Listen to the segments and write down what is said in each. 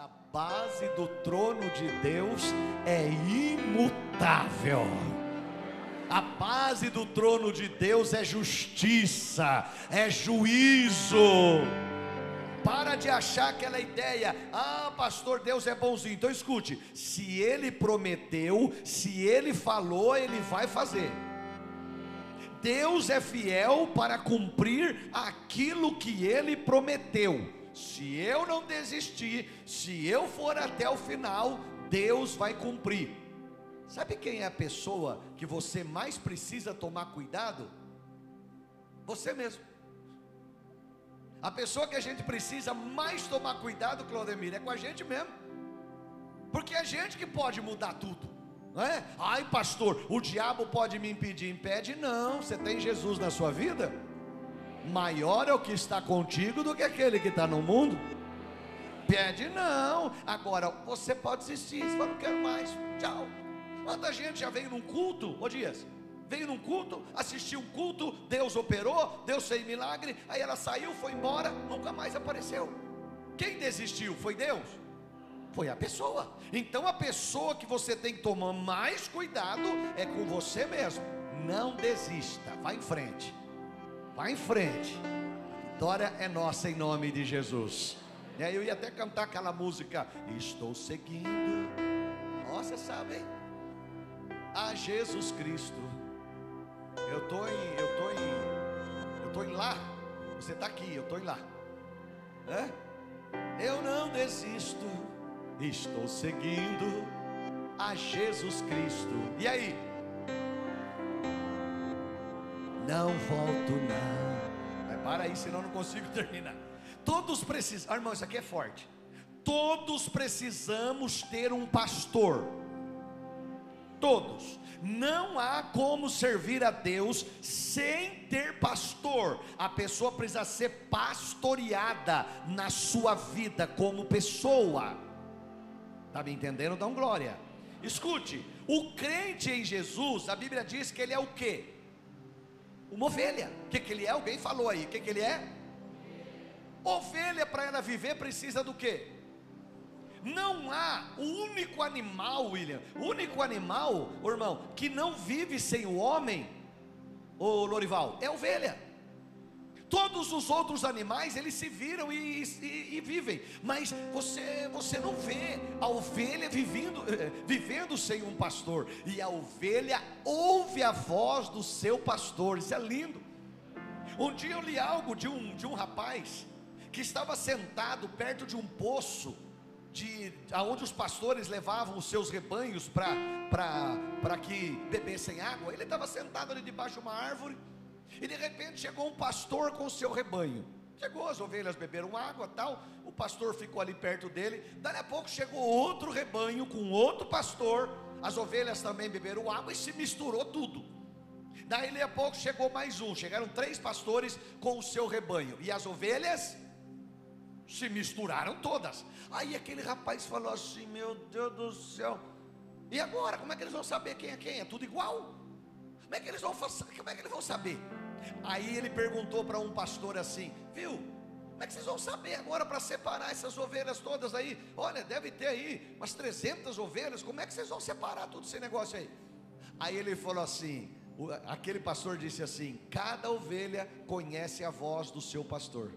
A base do trono de Deus é imutável. A base do trono de Deus é justiça, é juízo. Para de achar aquela ideia, ah, pastor, Deus é bonzinho. Então escute: se ele prometeu, se ele falou, ele vai fazer. Deus é fiel para cumprir aquilo que ele prometeu. Se eu não desistir, se eu for até o final, Deus vai cumprir. Sabe quem é a pessoa que você mais precisa tomar cuidado? Você mesmo. A pessoa que a gente precisa mais tomar cuidado, Claudemir, é com a gente mesmo. Porque é a gente que pode mudar tudo. Não é? Ai, pastor, o diabo pode me impedir. Impede? Não. Você tem Jesus na sua vida? Maior é o que está contigo do que aquele que está no mundo. Pede não. Agora, você pode desistir. Você fala, não quero mais. Tchau. Quanta gente já veio num culto, ô Dias? Veio num culto, assistiu um culto, Deus operou, Deus fez milagre, aí ela saiu, foi embora, nunca mais apareceu. Quem desistiu? Foi Deus? Foi a pessoa. Então a pessoa que você tem que tomar mais cuidado é com você mesmo. Não desista, vá em frente. Vá em frente. Vitória é nossa em nome de Jesus. Eu ia até cantar aquela música, Estou seguindo. Nossa, sabe, hein? a Jesus Cristo. Eu tô em, eu tô em, eu tô em lá. Você está aqui, eu tô em lá. Eu não desisto. Estou seguindo a Jesus Cristo. E aí? Não volto não. Mas para aí, senão não consigo terminar. Todos precisam, ah, irmão, isso aqui é forte. Todos precisamos ter um pastor todos. Não há como servir a Deus sem ter pastor. A pessoa precisa ser pastoreada na sua vida como pessoa. Está me entendendo? Dão glória. Escute, o crente em Jesus, a Bíblia diz que ele é o quê? Uma ovelha. O que, que ele é? Alguém falou aí. O que, que ele é? Ovelha para ela viver precisa do quê? Não há o único animal, William, o único animal, irmão, que não vive sem o homem, o Lorival, é ovelha. Todos os outros animais eles se viram e, e, e, vivem, mas você você não vê a ovelha vivendo, vivendo sem um pastor, e a ovelha ouve a voz do seu pastor, isso é lindo. Um dia eu li algo de um, de um rapaz que estava sentado perto de um poço, de aonde os pastores levavam os seus rebanhos para que bebessem água. Ele estava sentado ali debaixo de uma árvore e de repente chegou um pastor com o seu rebanho. Chegou, as ovelhas beberam água tal. O pastor ficou ali perto dele. Daí a pouco chegou outro rebanho com outro pastor. As ovelhas também beberam água e se misturou tudo. Daí a pouco chegou mais um. Chegaram três pastores com o seu rebanho. E as ovelhas se misturaram todas. Aí aquele rapaz falou assim: Meu Deus do céu, e agora? Como é que eles vão saber quem é quem? É tudo igual? Como é que eles vão, como é que eles vão saber? Aí ele perguntou para um pastor assim: Viu? Como é que vocês vão saber agora para separar essas ovelhas todas aí? Olha, deve ter aí umas 300 ovelhas. Como é que vocês vão separar todo esse negócio aí? Aí ele falou assim: aquele pastor disse assim: Cada ovelha conhece a voz do seu pastor.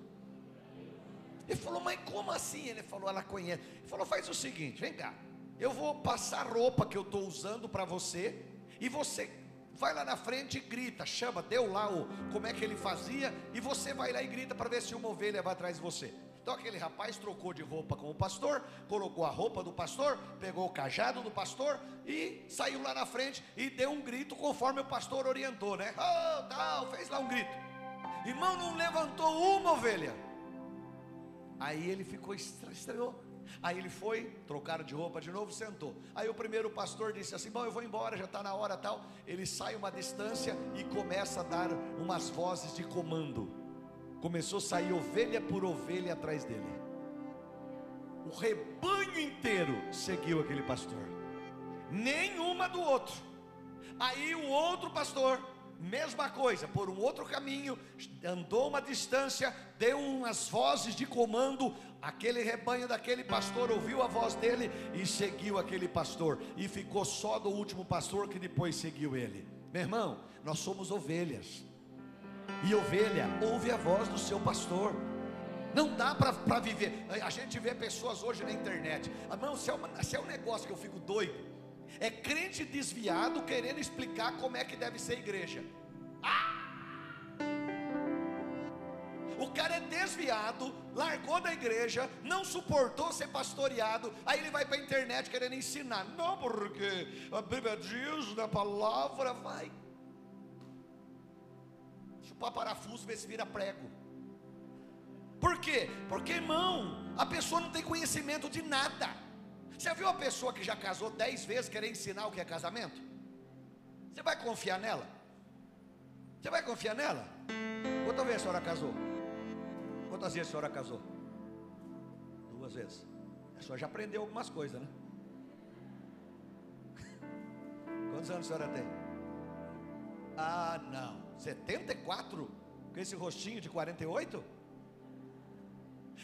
Ele falou, mas como assim? Ele falou, ela conhece. Ele falou, faz o seguinte, vem cá. Eu vou passar a roupa que eu estou usando para você. E você vai lá na frente e grita, chama, deu lá o como é que ele fazia. E você vai lá e grita para ver se uma ovelha vai atrás de você. Então aquele rapaz trocou de roupa com o pastor, colocou a roupa do pastor, pegou o cajado do pastor e saiu lá na frente e deu um grito conforme o pastor orientou, né? Oh, tal, fez lá um grito. Irmão, não levantou uma ovelha. Aí ele ficou estranhou. Aí ele foi, trocaram de roupa de novo, sentou. Aí o primeiro pastor disse assim: Bom, eu vou embora, já está na hora tal. Ele sai uma distância e começa a dar umas vozes de comando. Começou a sair ovelha por ovelha atrás dele. O rebanho inteiro seguiu aquele pastor, nenhuma do outro. Aí o outro pastor mesma coisa, por um outro caminho, andou uma distância, deu umas vozes de comando, Aquele rebanho daquele pastor ouviu a voz dele e seguiu aquele pastor, e ficou só do último pastor que depois seguiu ele. Meu irmão, nós somos ovelhas, e ovelha ouve a voz do seu pastor. Não dá para viver. A gente vê pessoas hoje na internet. Irmão, se é, se é um negócio que eu fico doido, é crente desviado querendo explicar como é que deve ser igreja. Ah! O cara é desviado, largou da igreja, não suportou ser pastoreado, aí ele vai para a internet querendo ensinar. Não, porque a Bíblia diz na palavra, vai. Chupar parafuso, ver se vira prego. Por quê? Porque, irmão, a pessoa não tem conhecimento de nada. Você viu a pessoa que já casou dez vezes querer ensinar o que é casamento? Você vai confiar nela? Você vai confiar nela? Quantas vezes a senhora casou? Quantas vezes a senhora casou? Duas vezes. A senhora já aprendeu algumas coisas, né? Quantos anos a senhora tem? Ah, não. 74? Com esse rostinho de 48?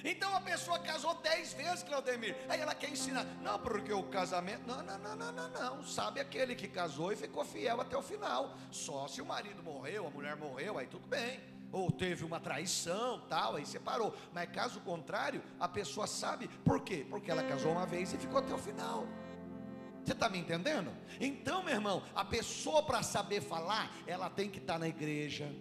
Então a pessoa casou dez vezes, Claudemir. Aí ela quer ensinar. Não, porque o casamento. Não, não, não, não, não, não. Sabe aquele que casou e ficou fiel até o final. Só se o marido morreu, a mulher morreu, aí tudo bem ou teve uma traição, tal, aí separou. Mas caso contrário, a pessoa sabe por quê? Porque ela casou uma vez e ficou até o final. Você está me entendendo? Então, meu irmão, a pessoa para saber falar, ela tem que estar tá na igreja,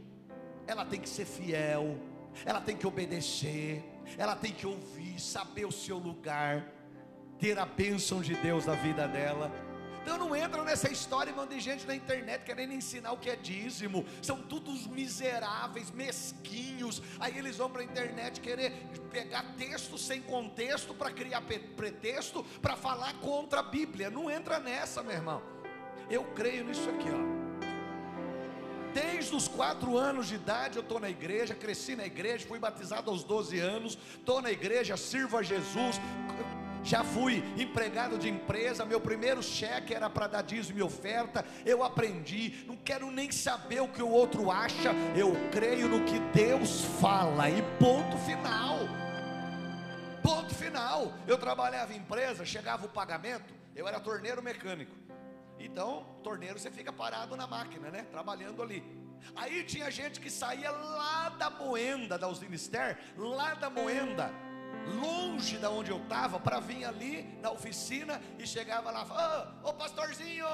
ela tem que ser fiel, ela tem que obedecer, ela tem que ouvir, saber o seu lugar, ter a bênção de Deus na vida dela. Então não entram nessa história, irmão, de gente na internet querendo ensinar o que é dízimo. São todos miseráveis, mesquinhos. Aí eles vão para a internet querer pegar texto sem contexto para criar pretexto para falar contra a Bíblia. Não entra nessa, meu irmão. Eu creio nisso aqui, ó. Desde os quatro anos de idade eu estou na igreja, cresci na igreja, fui batizado aos 12 anos, estou na igreja, sirvo a Jesus, já fui empregado de empresa, meu primeiro cheque era para dar dízimo e oferta, eu aprendi, não quero nem saber o que o outro acha, eu creio no que Deus fala, e ponto final. Ponto final. Eu trabalhava em empresa, chegava o pagamento, eu era torneiro mecânico. Então, torneiro você fica parado na máquina, né? Trabalhando ali. Aí tinha gente que saía lá da Moenda, da Usinister, lá da Moenda, longe da onde eu estava, para vir ali na oficina e chegava lá, ô oh, oh, pastorzinho,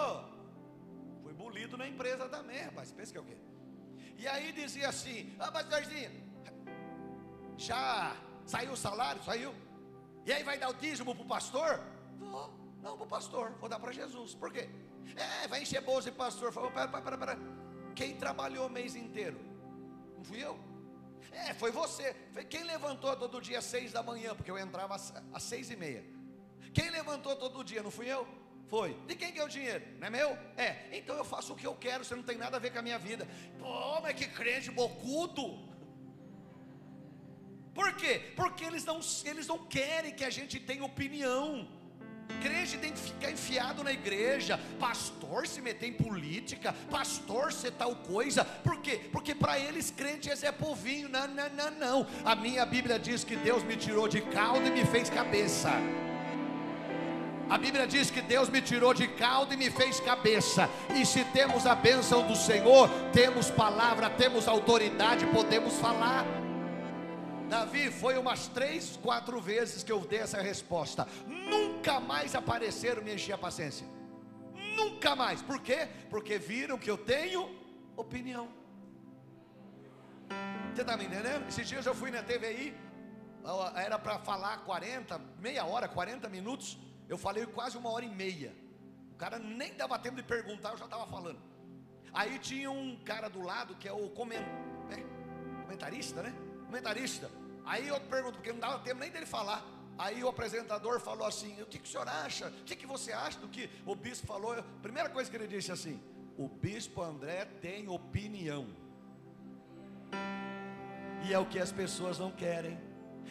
fui bolido na empresa também, rapaz, pensa que é o quê? E aí dizia assim, ô oh, pastorzinho, já saiu o salário? Saiu? E aí vai dar o dízimo para o pastor? Vou, não para o pastor, vou dar para Jesus, por quê? É, vai encher bolsa de pastor, falou, pera, pera, pera, quem trabalhou o mês inteiro? Não fui eu? É, foi você. Quem levantou todo dia às seis da manhã, porque eu entrava às seis e meia. Quem levantou todo dia, não fui eu? Foi. De quem que é o dinheiro? Não é meu? É. Então eu faço o que eu quero, você não tem nada a ver com a minha vida. Pô, mas que crente bocudo. Por quê? Porque eles não, eles não querem que a gente tenha opinião. Crente tem que ficar enfiado na igreja, pastor se meter em política, pastor ser tal coisa, por quê? Porque para eles crente é Povinho, não, não, não, não. A minha Bíblia diz que Deus me tirou de caldo e me fez cabeça. A Bíblia diz que Deus me tirou de caldo e me fez cabeça. E se temos a bênção do Senhor, temos palavra, temos autoridade, podemos falar. Davi foi umas três, quatro vezes que eu dei essa resposta. Nunca mais apareceram me encher a paciência. Nunca mais. Por quê? Porque viram que eu tenho opinião. Você está me entendendo? Esses dias eu fui na TVI, era para falar 40, meia hora, 40 minutos. Eu falei quase uma hora e meia. O cara nem dava tempo de perguntar, eu já estava falando. Aí tinha um cara do lado que é o coment... é, comentarista, né? Comentarista. Aí eu pergunto, porque não dava tempo nem dele falar. Aí o apresentador falou assim: O que, que o senhor acha? O que, que você acha do que o bispo falou? Primeira coisa que ele disse assim: O bispo André tem opinião. E é o que as pessoas não querem.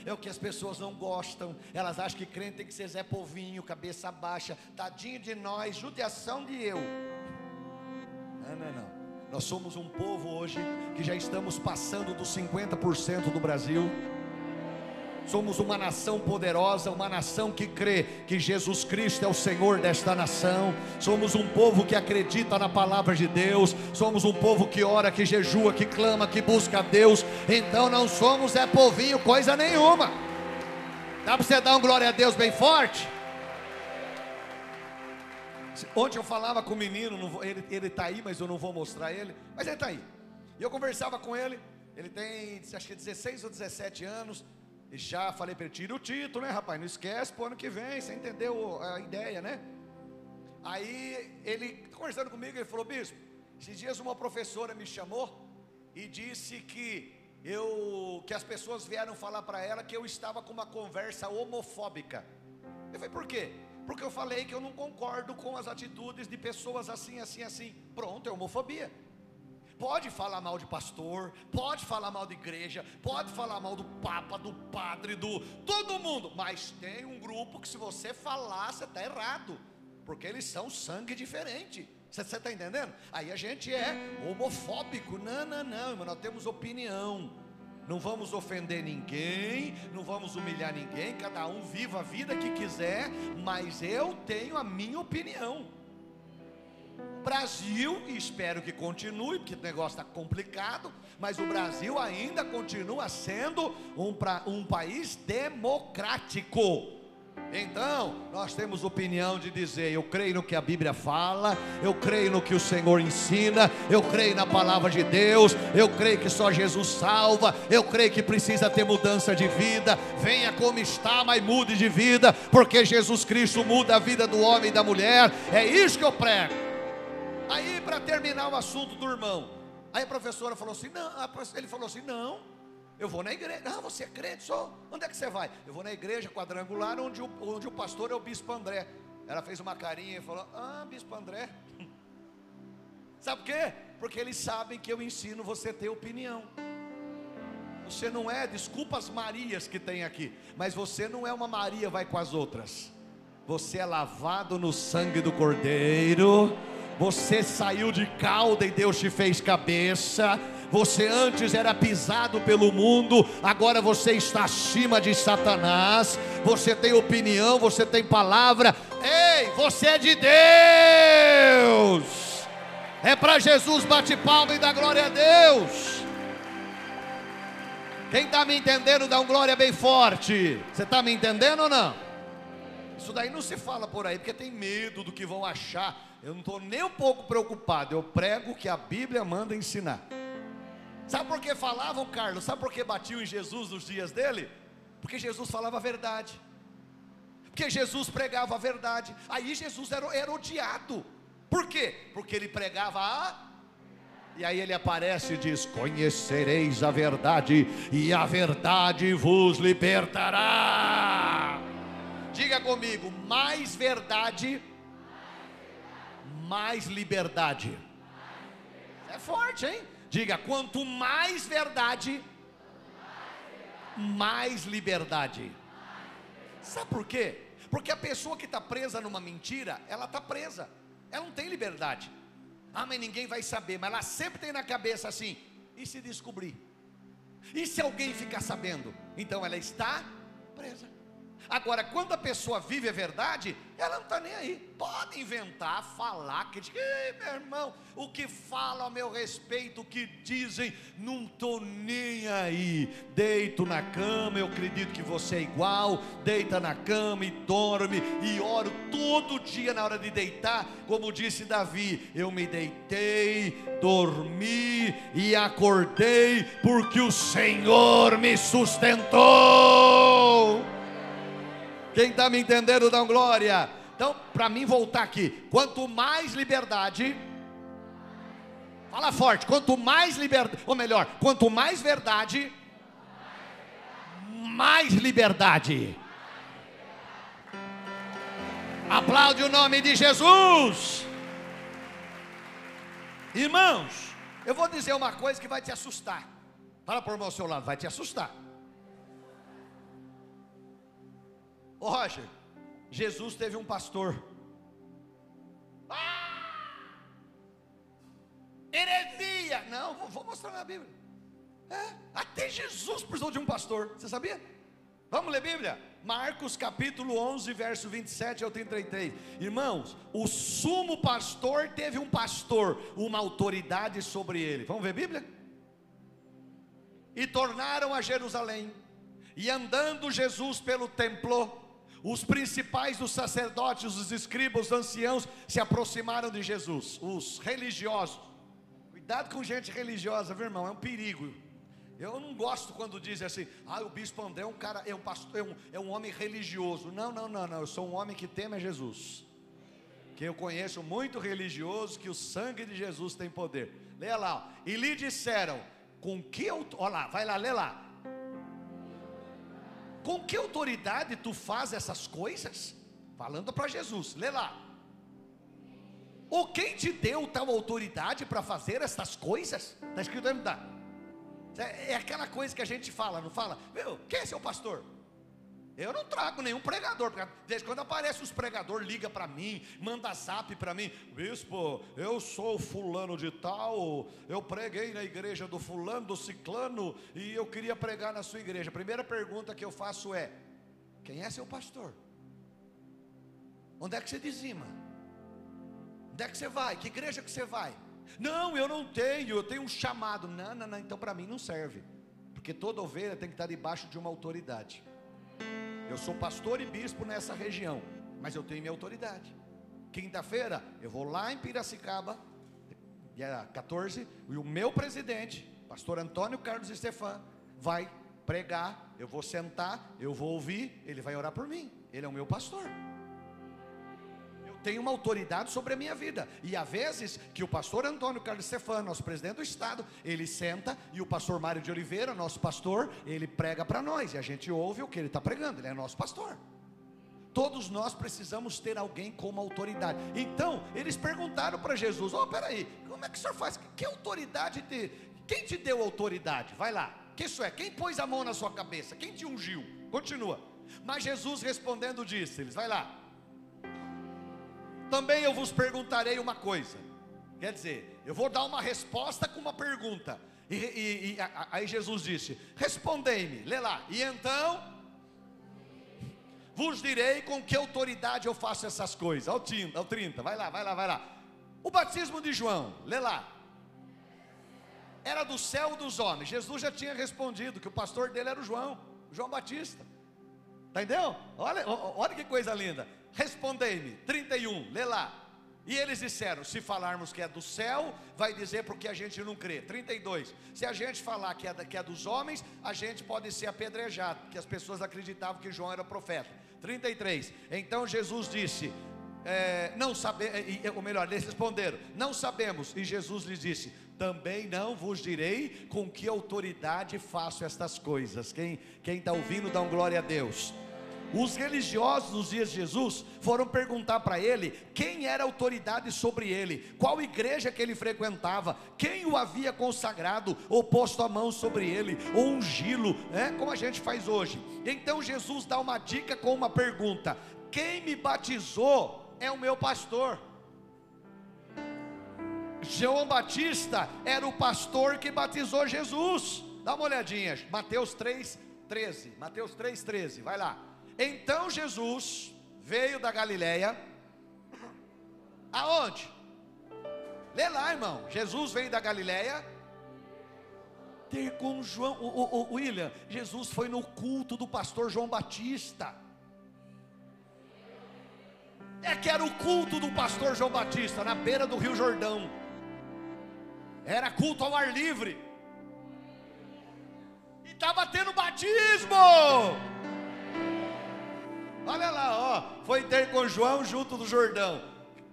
É o que as pessoas não gostam. Elas acham que crente tem que ser Zé Povinho, cabeça baixa, tadinho de nós, judiação de eu. Não, não, não. Nós somos um povo hoje que já estamos passando dos 50% do Brasil. Somos uma nação poderosa, uma nação que crê que Jesus Cristo é o Senhor desta nação. Somos um povo que acredita na palavra de Deus. Somos um povo que ora, que jejua, que clama, que busca a Deus. Então não somos é povinho coisa nenhuma. Dá para você dar um glória a Deus bem forte? Ontem eu falava com o menino, ele está aí, mas eu não vou mostrar ele. Mas ele está aí. E eu conversava com ele. Ele tem, acho que 16 ou 17 anos. E já falei para ele, tira o título, né, rapaz? Não esquece pro ano que vem, você entendeu a ideia, né? Aí ele, conversando comigo, ele falou, bispo, esses dias uma professora me chamou e disse que eu que as pessoas vieram falar para ela que eu estava com uma conversa homofóbica. Eu falei, por quê? Porque eu falei que eu não concordo com as atitudes de pessoas assim, assim, assim. Pronto, é homofobia. Pode falar mal de pastor, pode falar mal de igreja, pode falar mal do papa, do padre, do todo mundo, mas tem um grupo que se você falar, você está errado, porque eles são sangue diferente. Você está entendendo? Aí a gente é homofóbico. Não, não, não, nós temos opinião. Não vamos ofender ninguém, não vamos humilhar ninguém, cada um viva a vida que quiser, mas eu tenho a minha opinião. Brasil, e espero que continue, porque o negócio está complicado, mas o Brasil ainda continua sendo um, pra, um país democrático. Então, nós temos opinião de dizer: eu creio no que a Bíblia fala, eu creio no que o Senhor ensina, eu creio na palavra de Deus, eu creio que só Jesus salva, eu creio que precisa ter mudança de vida. Venha como está, mas mude de vida, porque Jesus Cristo muda a vida do homem e da mulher. É isso que eu prego. Para terminar o assunto do irmão, aí a professora falou assim: não, ele falou assim: não, eu vou na igreja. Não, você é crente, só. Onde é que você vai? Eu vou na igreja quadrangular, onde o, onde o pastor é o bispo André. Ela fez uma carinha e falou: Ah, bispo André. Sabe por quê? Porque eles sabem que eu ensino você a ter opinião. Você não é, desculpa as Marias que tem aqui, mas você não é uma Maria, vai com as outras. Você é lavado no sangue do Cordeiro você saiu de cauda e Deus te fez cabeça. Você antes era pisado pelo mundo, agora você está acima de Satanás. Você tem opinião, você tem palavra. Ei, você é de Deus. É para Jesus, bate palma e dá glória a Deus. Quem está me entendendo, dá um glória bem forte. Você está me entendendo ou não? Isso daí não se fala por aí, porque tem medo do que vão achar. Eu não estou nem um pouco preocupado. Eu prego o que a Bíblia manda ensinar. Sabe por que falavam, Carlos? Sabe por que batiam em Jesus nos dias dele? Porque Jesus falava a verdade. Porque Jesus pregava a verdade. Aí Jesus era, era odiado. Por quê? Porque ele pregava a. E aí ele aparece e diz: Conhecereis a verdade, e a verdade vos libertará. Diga comigo, mais verdade mais liberdade. É forte, hein? Diga: quanto mais verdade, mais liberdade. Sabe por quê? Porque a pessoa que está presa numa mentira, ela está presa, ela não tem liberdade. Ah, mas ninguém vai saber, mas ela sempre tem na cabeça assim: e se descobrir? E se alguém ficar sabendo? Então ela está presa. Agora, quando a pessoa vive a verdade, ela não está nem aí. Pode inventar, falar, que meu irmão, o que fala a meu respeito, o que dizem, não estou nem aí. Deito na cama, eu acredito que você é igual. Deita na cama e dorme e oro todo dia na hora de deitar, como disse Davi: eu me deitei, dormi e acordei, porque o Senhor me sustentou. Quem está me entendendo, dá glória. Então, para mim voltar aqui, quanto mais liberdade, fala forte, quanto mais liberdade, ou melhor, quanto mais verdade, mais liberdade. Aplaude o nome de Jesus. Irmãos, eu vou dizer uma coisa que vai te assustar. Fala por o seu lado, vai te assustar. Ô Roger, Jesus teve um pastor. Ah! Heresia! Não, vou, mostrar na Bíblia. É, até Jesus precisou de um pastor. Você sabia? Vamos ler Bíblia? Marcos capítulo 11, verso 27 ao 33. Irmãos, o sumo pastor teve um pastor, uma autoridade sobre ele. Vamos ver Bíblia? E tornaram a Jerusalém, e andando Jesus pelo templo, os principais dos sacerdotes, os escribas, os anciãos se aproximaram de Jesus, os religiosos. Cuidado com gente religiosa, viu irmão? É um perigo. Eu não gosto quando dizem assim, ah, o bispo André é um cara, é um pastor, é um, é um homem religioso. Não, não, não, não. Eu sou um homem que teme a Jesus. Que eu conheço muito religioso, que o sangue de Jesus tem poder. Leia lá, e lhe disseram, com que olha lá, vai lá, lê lá. Com que autoridade tu faz essas coisas? Falando para Jesus, lê lá. Ou quem te deu tal autoridade para fazer estas coisas? Está escrito aí, tá? É, é aquela coisa que a gente fala, não fala? Meu, quem é seu pastor? Eu não trago nenhum pregador, porque desde quando aparece os pregadores, liga para mim, manda zap para mim, bispo, eu sou fulano de tal, eu preguei na igreja do fulano, do ciclano, e eu queria pregar na sua igreja. A primeira pergunta que eu faço é: quem é seu pastor? Onde é que você dizima? Onde é que você vai? Que igreja que você vai? Não, eu não tenho, eu tenho um chamado. Não, não, não, então para mim não serve. Porque toda ovelha tem que estar debaixo de uma autoridade. Eu sou pastor e bispo nessa região, mas eu tenho minha autoridade. Quinta-feira eu vou lá em Piracicaba, dia 14, e o meu presidente, pastor Antônio Carlos Estefan, vai pregar, eu vou sentar, eu vou ouvir, ele vai orar por mim. Ele é o meu pastor tem uma autoridade sobre a minha vida. E há vezes que o pastor Antônio Carlos Stefano, nosso presidente do estado, ele senta e o pastor Mário de Oliveira, nosso pastor, ele prega para nós e a gente ouve o que ele está pregando, ele é nosso pastor. Todos nós precisamos ter alguém como autoridade. Então, eles perguntaram para Jesus: Ó, oh, peraí, como é que o senhor faz? Que autoridade te. Quem te deu autoridade? Vai lá. Que isso é? Quem pôs a mão na sua cabeça? Quem te ungiu? Continua. Mas Jesus respondendo disse: Eles, vai lá também eu vos perguntarei uma coisa. Quer dizer, eu vou dar uma resposta com uma pergunta. E, e, e aí Jesus disse: Respondei-me, lê lá. E então, vos direi com que autoridade eu faço essas coisas. Ao 30, ao 30, vai lá, vai lá, vai lá. O batismo de João, lê lá. Era do céu dos homens. Jesus já tinha respondido que o pastor dele era o João, João Batista. Entendeu? Olha, olha que coisa linda. Respondei-me, 31, lê lá. E eles disseram: se falarmos que é do céu, vai dizer porque a gente não crê. 32. Se a gente falar que é, que é dos homens, a gente pode ser apedrejado, porque as pessoas acreditavam que João era profeta. 33. Então Jesus disse: é, não sabemos, ou melhor, eles responderam: não sabemos. E Jesus lhes disse: também não vos direi com que autoridade faço estas coisas. Quem está ouvindo, dá um glória a Deus. Os religiosos nos dias de Jesus foram perguntar para ele quem era autoridade sobre ele, qual igreja que ele frequentava, quem o havia consagrado ou posto a mão sobre ele, ou ungilo, né, como a gente faz hoje. Então Jesus dá uma dica com uma pergunta: quem me batizou é o meu pastor. João Batista era o pastor que batizou Jesus. Dá uma olhadinha, Mateus 3, 13. Mateus 3, 13, vai lá. Então Jesus veio da Galileia. Aonde? Lê lá, irmão. Jesus veio da Galileia. Ter com João, o, o, o William, Jesus foi no culto do pastor João Batista. É que era o culto do pastor João Batista, na beira do Rio Jordão. Era culto ao ar livre. E estava tendo batismo. Olha lá, ó, foi ter com João junto do Jordão,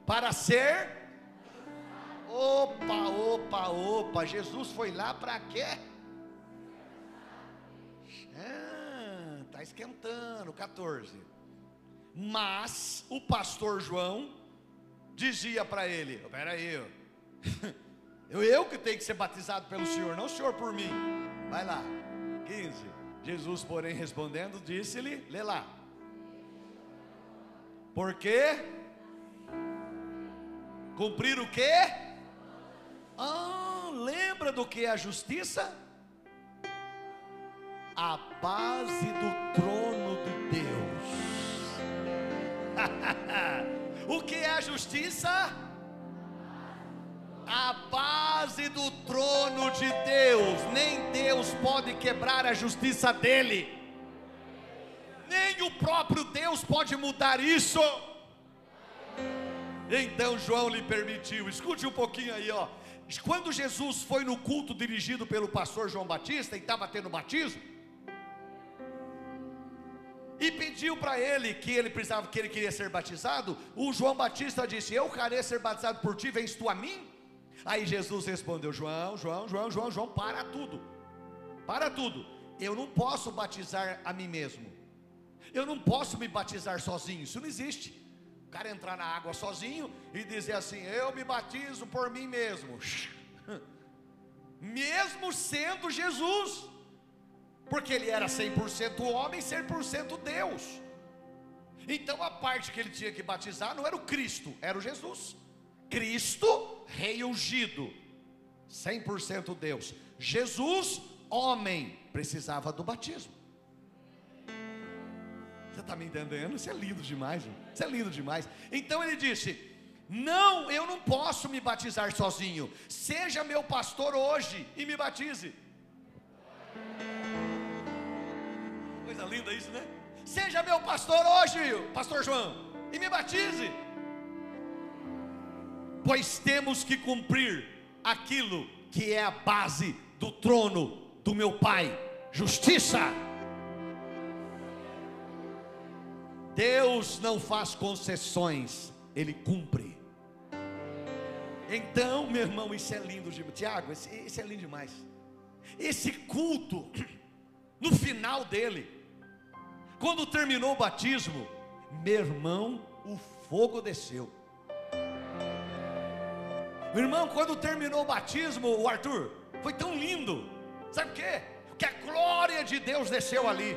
para ser. Opa, opa, opa, Jesus foi lá para quê? Ah, tá esquentando, 14. Mas o pastor João dizia para ele: Espera aí, eu, eu que tenho que ser batizado pelo Senhor, não o Senhor por mim. Vai lá, 15. Jesus, porém, respondendo, disse-lhe: Lê lá. Porque cumprir o quê? Ah, lembra do que é a justiça? a base do trono de Deus. o que é a justiça? A base do trono de Deus. Nem Deus pode quebrar a justiça dele. Próprio Deus pode mudar isso. Então João lhe permitiu. Escute um pouquinho aí, ó. Quando Jesus foi no culto dirigido pelo pastor João Batista e estava tendo batismo, e pediu para ele que ele precisava, que ele queria ser batizado, o João Batista disse: Eu queria ser batizado por ti, vens tu a mim? Aí Jesus respondeu: João, João, João, João, João, para tudo, para tudo. Eu não posso batizar a mim mesmo, eu não posso me batizar sozinho, isso não existe. O cara entrar na água sozinho e dizer assim: Eu me batizo por mim mesmo. Mesmo sendo Jesus, porque ele era 100% homem e 100% Deus. Então a parte que ele tinha que batizar não era o Cristo, era o Jesus. Cristo, rei ungido, 100% Deus. Jesus, homem, precisava do batismo. Você está me entendendo? Isso é lindo demais, isso é lindo demais. Então ele disse: Não, eu não posso me batizar sozinho. Seja meu pastor hoje e me batize. Coisa linda isso, né? Seja meu pastor hoje, pastor João, e me batize. Pois temos que cumprir aquilo que é a base do trono do meu Pai: justiça. Deus não faz concessões, Ele cumpre. Então, meu irmão, isso é lindo demais. Tiago, isso é lindo demais. Esse culto, no final dele, quando terminou o batismo, meu irmão, o fogo desceu. Meu irmão, quando terminou o batismo, o Arthur, foi tão lindo. Sabe o quê? Que a glória de Deus desceu ali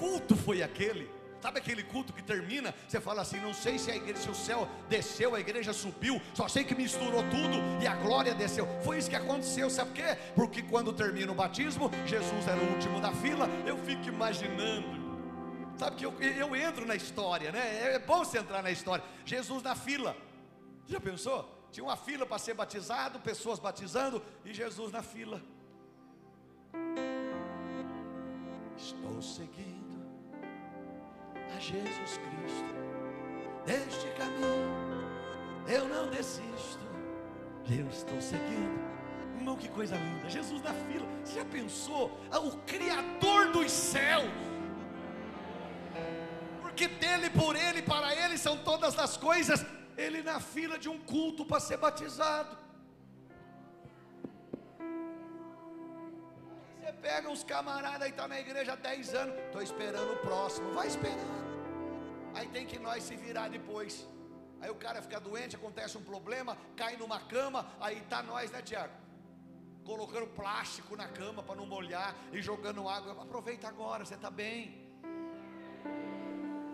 culto foi aquele? Sabe aquele culto que termina? Você fala assim: não sei se a igreja, se o céu desceu, a igreja subiu, só sei que misturou tudo e a glória desceu. Foi isso que aconteceu, sabe por quê? Porque quando termina o batismo, Jesus era o último da fila. Eu fico imaginando, sabe que eu, eu entro na história, né? É bom você entrar na história. Jesus na fila, já pensou? Tinha uma fila para ser batizado, pessoas batizando e Jesus na fila. Estou seguindo a Jesus Cristo. Deste caminho eu não desisto, eu estou seguindo. Irmão, que coisa linda, Jesus na fila. Você já pensou? Ah, o Criador dos céus. Porque dele, por ele, para ele são todas as coisas. Ele na fila de um culto para ser batizado. Pega uns camaradas aí, está na igreja há 10 anos. Estou esperando o próximo. Vai esperando. Aí tem que nós se virar depois. Aí o cara fica doente, acontece um problema, cai numa cama, aí tá nós, né, Tiago? Colocando plástico na cama para não molhar e jogando água. Aproveita agora, você está bem.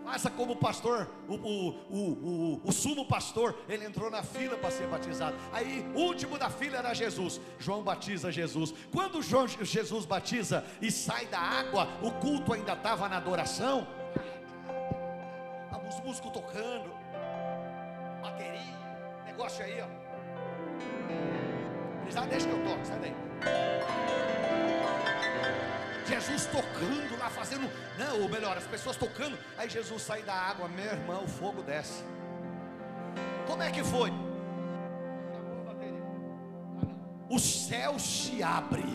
Faça como o pastor, o, o, o, o, sumo pastor, ele entrou na fila para ser batizado. Aí, último da fila era Jesus. João batiza Jesus. Quando João, Jesus batiza e sai da água, o culto ainda estava na adoração os músicos tocando, bateria, negócio aí, ó. Precisar, deixa que eu toco, sai daí. Jesus tocando lá, fazendo, não, ou melhor, as pessoas tocando, aí Jesus sai da água, meu irmão, o fogo desce. Como é que foi? O céu se abre.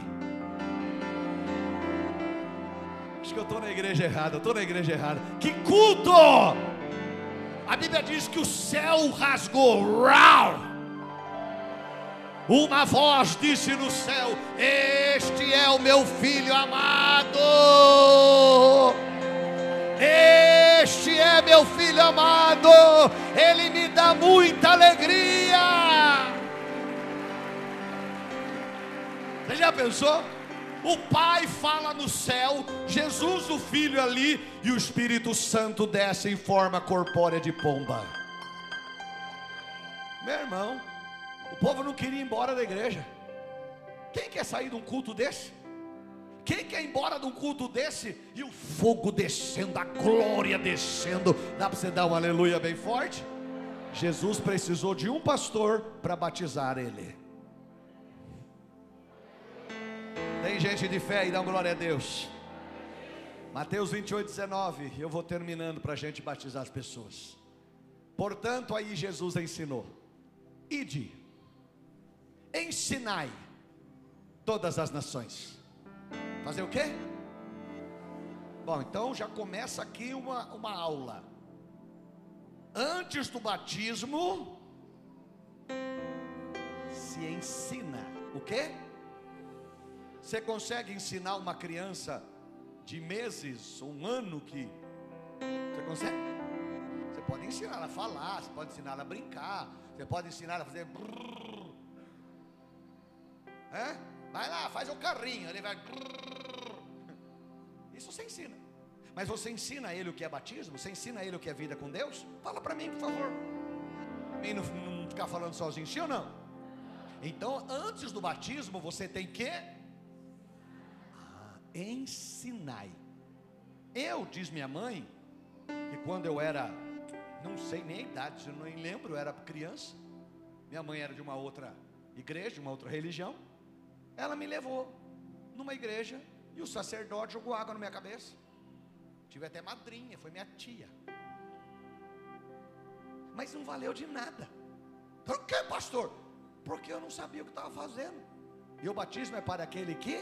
Acho que eu estou na igreja errada, eu estou na igreja errada. Que culto! A Bíblia diz que o céu rasgou. Rau! Uma voz disse no céu: Este é o meu filho amado. Este é meu filho amado. Ele me dá muita alegria. Você já pensou? O Pai fala no céu, Jesus o Filho ali, e o Espírito Santo desce em forma corpórea de pomba. Meu irmão, povo não queria ir embora da igreja. Quem quer sair de um culto desse? Quem quer ir embora de um culto desse e o fogo descendo, a glória descendo? Dá para você dar um aleluia bem forte? Jesus precisou de um pastor para batizar ele. Tem gente de fé e dá glória a Deus. Mateus 28, 19. Eu vou terminando para a gente batizar as pessoas. Portanto, aí Jesus ensinou: Ide, ensinai todas as nações. Fazer o quê? Bom, então já começa aqui uma, uma aula. Antes do batismo, se ensina o quê? Você consegue ensinar uma criança de meses, um ano que. Você consegue? Você pode ensinar ela a falar, você pode ensinar ela a brincar, você pode ensinar ela a fazer. É? Vai lá, faz o carrinho, ele vai. Isso você ensina. Mas você ensina a ele o que é batismo? Você ensina a ele o que é vida com Deus? Fala para mim, por favor. E não, não ficar falando sozinho, sim ou não? Então, antes do batismo, você tem que ensinai. Eu, diz minha mãe, que quando eu era, não sei nem a idade, eu não lembro, eu era criança. Minha mãe era de uma outra igreja, de uma outra religião. Ela me levou numa igreja e o sacerdote jogou água na minha cabeça. Tive até madrinha, foi minha tia. Mas não valeu de nada. Por que, pastor? Porque eu não sabia o que estava fazendo. E o batismo é para aquele que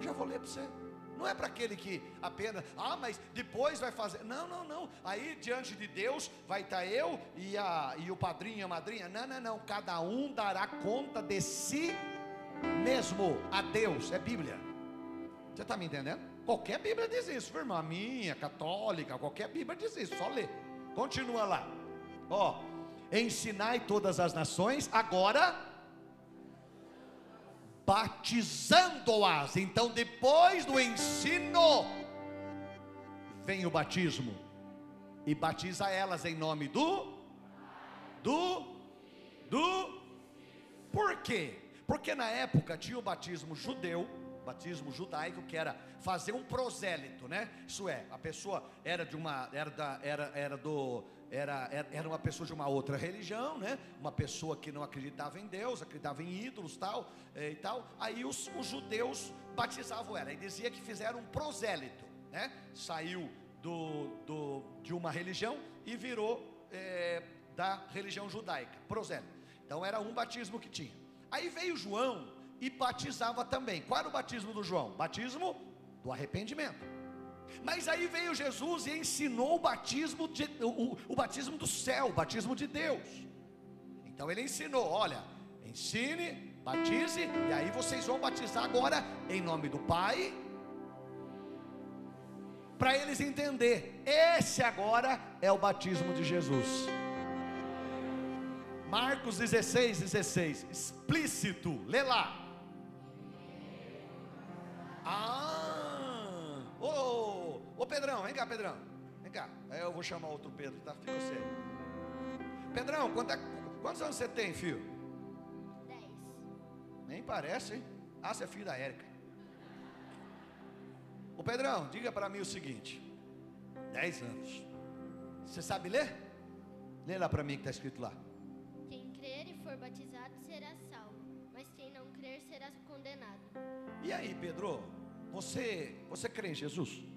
já vou ler para você. Não é para aquele que apenas, ah, mas depois vai fazer. Não, não, não. Aí diante de Deus vai estar tá eu e, a, e o padrinho e a madrinha. Não, não, não. Cada um dará conta de si mesmo a Deus. É Bíblia. Você está me entendendo? Qualquer Bíblia diz isso, irmã. A minha, católica, qualquer Bíblia diz isso. Só lê. Continua lá. Ó, ensinai todas as nações. Agora batizando-as. Então, depois do ensino, vem o batismo. E batiza elas em nome do do do Por quê? Porque na época tinha o batismo judeu, batismo judaico, que era fazer um prosélito, né? Isso é, a pessoa era de uma era da, era, era do era, era uma pessoa de uma outra religião, né? Uma pessoa que não acreditava em Deus, acreditava em ídolos, tal eh, e tal. Aí os, os judeus batizavam ela e dizia que fizeram um prosélito, né? Saiu do, do, de uma religião e virou é, da religião judaica, prosélito. Então era um batismo que tinha. Aí veio João e batizava também. Qual era o batismo do João? Batismo do arrependimento. Mas aí veio Jesus e ensinou o batismo, de, o, o batismo do céu, o batismo de Deus. Então ele ensinou: olha, ensine, batize, e aí vocês vão batizar agora em nome do Pai, para eles entender. Esse agora é o batismo de Jesus. Marcos 16, 16, explícito, lê lá. Ah, oh, Ô Pedrão, vem cá, Pedrão. Vem cá. Aí eu vou chamar outro Pedro, tá? Fica você. Pedrão, quanto é, quantos anos você tem, filho? Dez. Nem parece, hein? Ah, você é filho da Érica. Ô Pedrão, diga para mim o seguinte: Dez anos. Você sabe ler? Lê lá para mim que está escrito lá. Quem crer e for batizado será salvo, mas quem não crer será condenado. E aí, Pedro? Você, você crê em Jesus?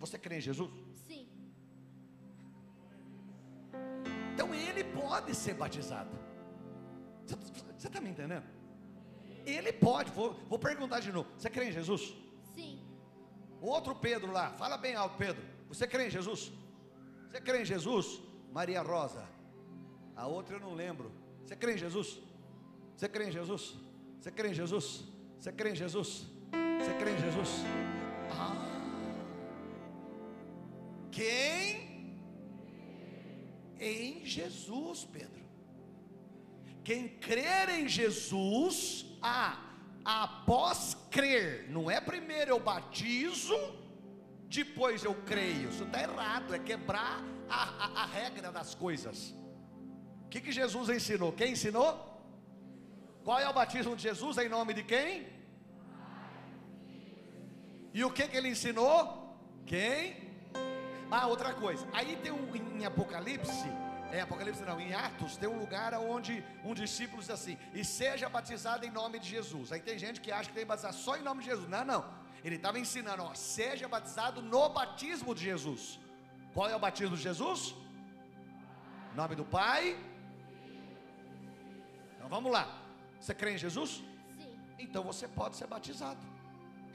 Você crê em Jesus? Sim. Então ele pode ser batizado. Você está me entendendo? Ele pode. Vou, vou perguntar de novo. Você crê em Jesus? Sim. O outro Pedro lá, fala bem alto, Pedro. Você crê em Jesus? Você crê em Jesus? Maria Rosa. A outra eu não lembro. Você crê em Jesus? Você crê em Jesus? Você crê em Jesus? Você crê em Jesus? Você crê em Jesus? Ah. Jesus, Pedro. Quem crer em Jesus, ah, após crer, não é primeiro eu batizo, depois eu creio. Isso está errado, é quebrar a, a, a, regra das coisas. O que, que Jesus ensinou? Quem ensinou? Qual é o batismo de Jesus? Em nome de quem? E o que, que ele ensinou? Quem? Ah, outra coisa. Aí tem um em Apocalipse, é Apocalipse não, em Atos, tem um lugar onde um discípulo diz assim: e seja batizado em nome de Jesus. Aí tem gente que acha que tem que batizar só em nome de Jesus. Não, não. Ele estava ensinando, ó, seja batizado no batismo de Jesus. Qual é o batismo de Jesus? Em nome do Pai. Então vamos lá. Você crê em Jesus? Sim. Então você pode ser batizado.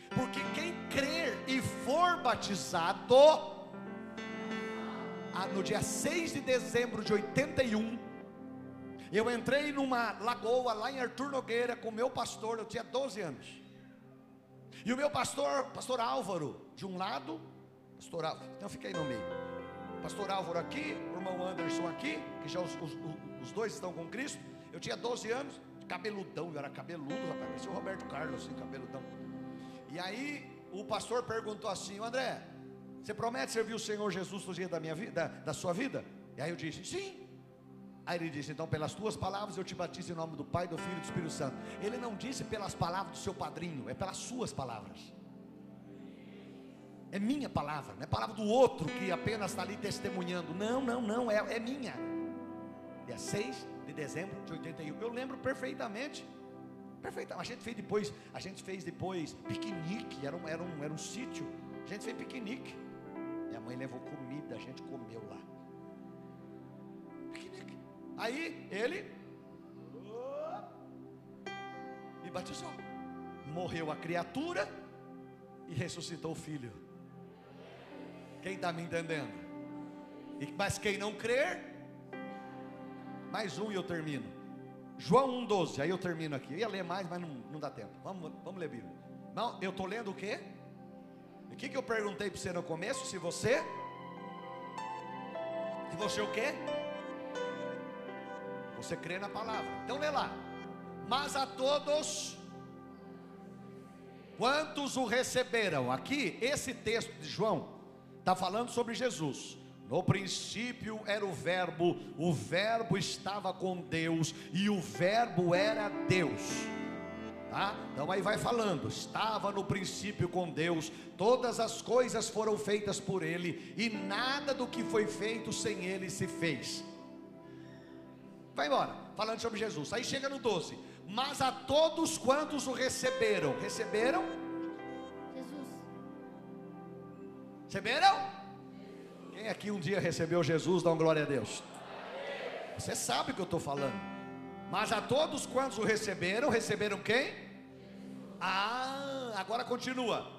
Porque quem crer e for batizado, no dia 6 de dezembro de 81, eu entrei numa lagoa lá em Arthur Nogueira com meu pastor, eu tinha 12 anos. E o meu pastor, pastor Álvaro, de um lado, pastor Álvaro, então fica aí no meio. Pastor Álvaro aqui, o irmão Anderson aqui, que já os, os, os dois estão com Cristo. Eu tinha 12 anos, cabeludão, eu era cabeludo, rapaz, parecia o Roberto Carlos, assim, cabeludão. E aí o pastor perguntou assim: André, você promete servir o Senhor Jesus nos dias da minha vida, da, sua vida? E aí eu disse: Sim. Aí ele disse: Então, pelas tuas palavras eu te batizo em nome do Pai, do Filho e do Espírito Santo. Ele não disse pelas palavras do seu padrinho, é pelas suas palavras. É minha palavra, não é palavra do outro que apenas está ali testemunhando. Não, não, não, é, é minha. Dia 6 de dezembro de 81. Eu lembro perfeitamente. Perfeito. A gente fez depois, a gente fez depois piquenique, era um, era um, era um sítio. A gente fez piquenique. Mãe levou comida, a gente comeu lá. Aí ele me batizou. Morreu a criatura e ressuscitou o filho. Quem está me entendendo? E, mas quem não crer, mais um e eu termino. João 1,12, aí eu termino aqui. Eu ia ler mais, mas não, não dá tempo. Vamos, vamos ler Bíblia. Não, eu estou lendo o quê? O que, que eu perguntei para você no começo? Se você. Se você o quê? Você crê na palavra. Então lê lá. Mas a todos. Quantos o receberam? Aqui, esse texto de João está falando sobre Jesus. No princípio era o Verbo, o Verbo estava com Deus e o Verbo era Deus. Tá? Então aí vai falando, estava no princípio com Deus, todas as coisas foram feitas por Ele e nada do que foi feito sem Ele se fez. Vai embora, falando sobre Jesus. Aí chega no 12. Mas a todos quantos o receberam, receberam? Jesus. Receberam? Quem aqui um dia recebeu Jesus, dá uma glória a Deus. Você sabe o que eu estou falando. Mas a todos quantos o receberam, receberam quem? Ah, agora continua.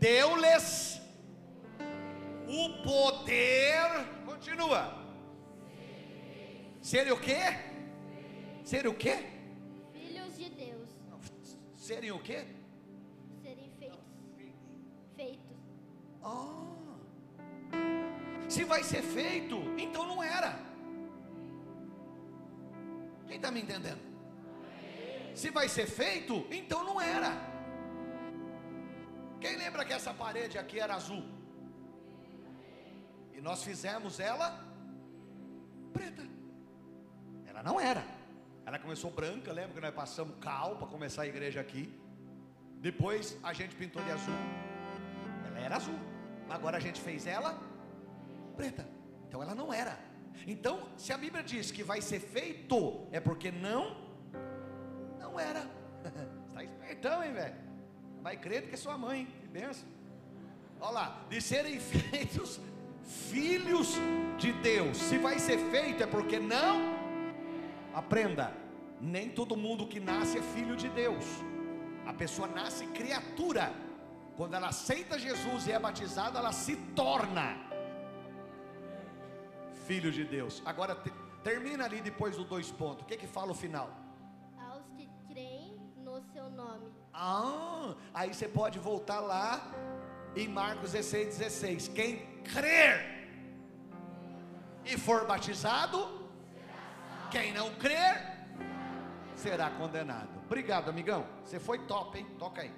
Deu-lhes o poder. Continua. Serem o quê? Serem o quê? Filhos de Deus. Serem o quê? Serem feitos. Feitos. Ah. Se vai ser feito, então não era. Quem está me entendendo? Se vai ser feito, então não era. Quem lembra que essa parede aqui era azul? E nós fizemos ela preta. Ela não era. Ela começou branca, lembra que nós passamos cal para começar a igreja aqui. Depois a gente pintou de azul. Ela era azul. Agora a gente fez ela preta. Então ela não era. Então, se a Bíblia diz que vai ser feito, é porque não era. Está espertão, hein, velho? Vai crer que sua mãe, que benção. Olha lá, de serem feitos filhos de Deus. Se vai ser feito, é porque não. Aprenda, nem todo mundo que nasce é filho de Deus. A pessoa nasce criatura. Quando ela aceita Jesus e é batizada, ela se torna filho de Deus. Agora te, termina ali depois do dois pontos. O que que fala o final? No seu nome. Ah, aí você pode voltar lá em Marcos 16, 16. Quem crer e for batizado, quem não crer, será condenado. Obrigado, amigão. Você foi top, hein? Toca aí.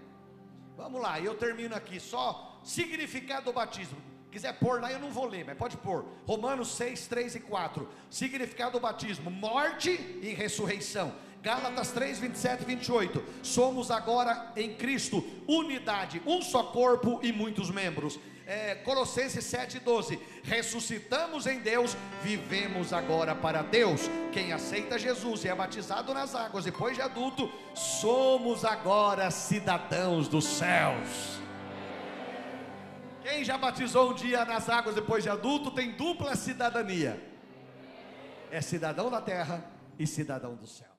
Vamos lá, eu termino aqui. Só significado do batismo. Quiser pôr lá, eu não vou ler, mas pode pôr. Romanos 6, 3 e 4. Significado do batismo: morte e ressurreição. Gálatas 3, 27 e 28. Somos agora em Cristo, unidade, um só corpo e muitos membros. É, Colossenses 7, 12. Ressuscitamos em Deus, vivemos agora para Deus. Quem aceita Jesus e é batizado nas águas depois de adulto, somos agora cidadãos dos céus. Quem já batizou um dia nas águas depois de adulto tem dupla cidadania. É cidadão da terra e cidadão do céu.